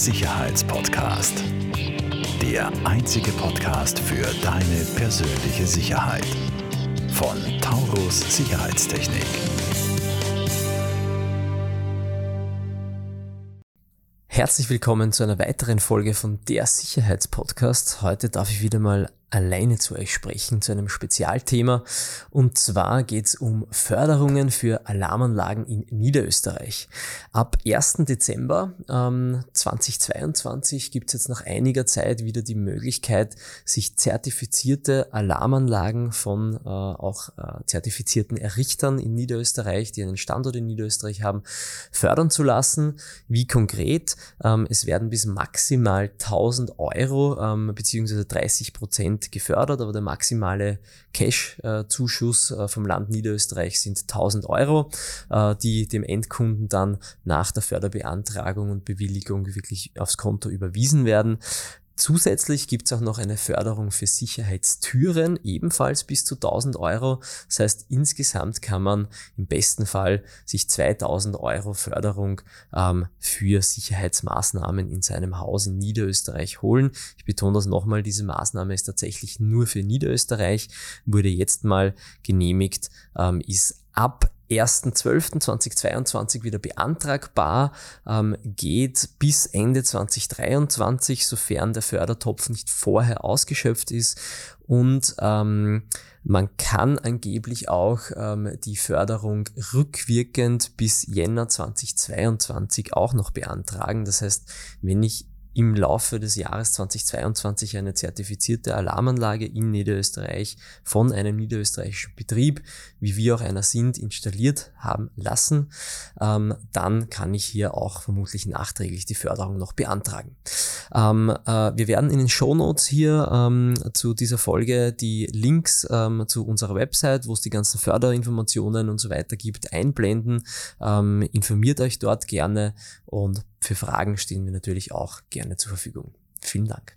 Sicherheitspodcast. Der einzige Podcast für deine persönliche Sicherheit. Von Taurus Sicherheitstechnik. Herzlich willkommen zu einer weiteren Folge von der Sicherheitspodcast. Heute darf ich wieder mal alleine zu euch sprechen, zu einem Spezialthema. Und zwar geht es um Förderungen für Alarmanlagen in Niederösterreich. Ab 1. Dezember ähm, 2022 gibt es jetzt nach einiger Zeit wieder die Möglichkeit, sich zertifizierte Alarmanlagen von äh, auch äh, zertifizierten Errichtern in Niederösterreich, die einen Standort in Niederösterreich haben, fördern zu lassen. Wie konkret? Ähm, es werden bis maximal 1000 Euro ähm, bzw. 30 Prozent Prozent gefördert, aber der maximale Cash-Zuschuss äh, vom Land Niederösterreich sind 1000 Euro, äh, die dem Endkunden dann nach der Förderbeantragung und Bewilligung wirklich aufs Konto überwiesen werden. Zusätzlich gibt es auch noch eine Förderung für Sicherheitstüren, ebenfalls bis zu 1000 Euro. Das heißt, insgesamt kann man im besten Fall sich 2000 Euro Förderung ähm, für Sicherheitsmaßnahmen in seinem Haus in Niederösterreich holen. Ich betone das nochmal, diese Maßnahme ist tatsächlich nur für Niederösterreich, wurde jetzt mal genehmigt, ähm, ist ab 1.12.2022 wieder beantragbar, ähm, geht bis Ende 2023, sofern der Fördertopf nicht vorher ausgeschöpft ist. Und ähm, man kann angeblich auch ähm, die Förderung rückwirkend bis Jänner 2022 auch noch beantragen. Das heißt, wenn ich im Laufe des Jahres 2022 eine zertifizierte Alarmanlage in Niederösterreich von einem niederösterreichischen Betrieb, wie wir auch einer sind, installiert haben lassen, ähm, dann kann ich hier auch vermutlich nachträglich die Förderung noch beantragen. Ähm, äh, wir werden in den Shownotes hier ähm, zu dieser Folge die Links ähm, zu unserer Website, wo es die ganzen Förderinformationen und so weiter gibt, einblenden. Ähm, informiert euch dort gerne und für Fragen stehen wir natürlich auch gerne zur Verfügung. Vielen Dank.